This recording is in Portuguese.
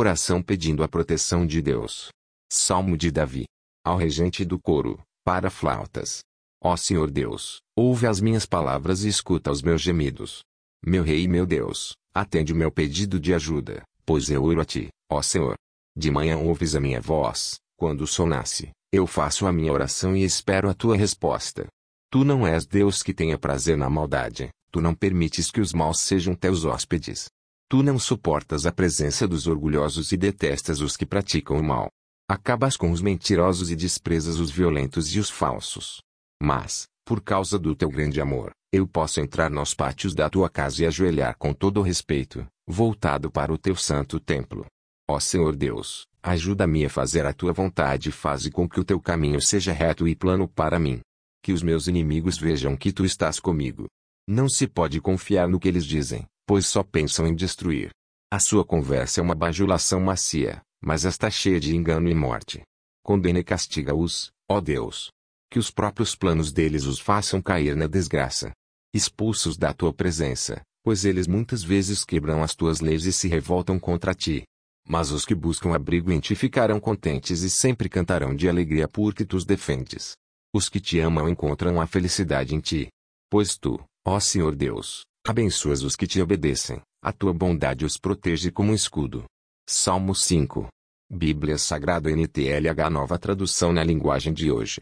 coração pedindo a proteção de Deus. Salmo de Davi. Ao regente do coro, para flautas. Ó Senhor Deus, ouve as minhas palavras e escuta os meus gemidos. Meu Rei e meu Deus, atende o meu pedido de ajuda, pois eu oro a Ti, ó Senhor. De manhã ouves a minha voz, quando o sol nasce, eu faço a minha oração e espero a Tua resposta. Tu não és Deus que tenha prazer na maldade, Tu não permites que os maus sejam teus hóspedes. Tu não suportas a presença dos orgulhosos e detestas os que praticam o mal. Acabas com os mentirosos e desprezas os violentos e os falsos. Mas, por causa do teu grande amor, eu posso entrar nos pátios da tua casa e ajoelhar com todo respeito, voltado para o teu santo templo. Ó Senhor Deus, ajuda-me a fazer a tua vontade e faze com que o teu caminho seja reto e plano para mim. Que os meus inimigos vejam que tu estás comigo. Não se pode confiar no que eles dizem, pois só pensam em destruir. A sua conversa é uma bajulação macia, mas está cheia de engano e morte. Condena e castiga-os, ó Deus. Que os próprios planos deles os façam cair na desgraça. Expulsos da tua presença, pois eles muitas vezes quebram as tuas leis e se revoltam contra ti. Mas os que buscam abrigo em ti ficarão contentes e sempre cantarão de alegria porque tu os defendes. Os que te amam encontram a felicidade em ti. Pois tu, ó Senhor Deus, Abençoas os que te obedecem, a tua bondade os protege como um escudo. Salmo 5. Bíblia Sagrada NTLH Nova tradução na linguagem de hoje.